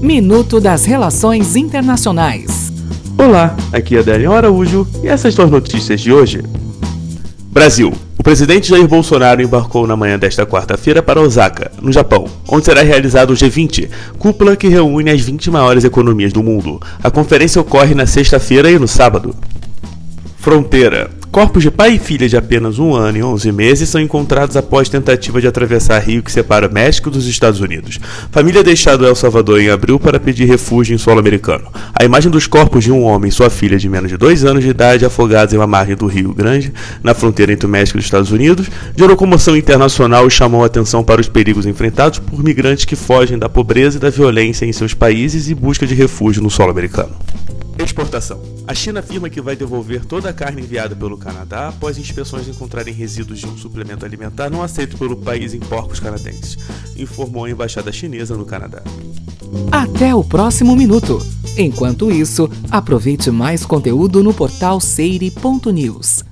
Minuto das Relações Internacionais. Olá, aqui é Daniel Araújo e essas são as notícias de hoje. Brasil. O presidente Jair Bolsonaro embarcou na manhã desta quarta-feira para Osaka, no Japão, onde será realizado o G20, cúpula que reúne as 20 maiores economias do mundo. A conferência ocorre na sexta-feira e no sábado. Fronteira. Corpos de pai e filha de apenas um ano e 11 meses são encontrados após tentativa de atravessar rio que separa o México dos Estados Unidos. Família deixada El Salvador em abril para pedir refúgio em solo americano. A imagem dos corpos de um homem e sua filha de menos de dois anos de idade afogados em uma margem do Rio Grande, na fronteira entre o México e os Estados Unidos, gerou comoção internacional e chamou a atenção para os perigos enfrentados por migrantes que fogem da pobreza e da violência em seus países e busca de refúgio no solo americano. Exportação. A China afirma que vai devolver toda a carne enviada pelo Canadá após inspeções encontrarem resíduos de um suplemento alimentar não aceito pelo país em porcos canadenses, informou a embaixada chinesa no Canadá. Até o próximo minuto. Enquanto isso, aproveite mais conteúdo no portal seire.news.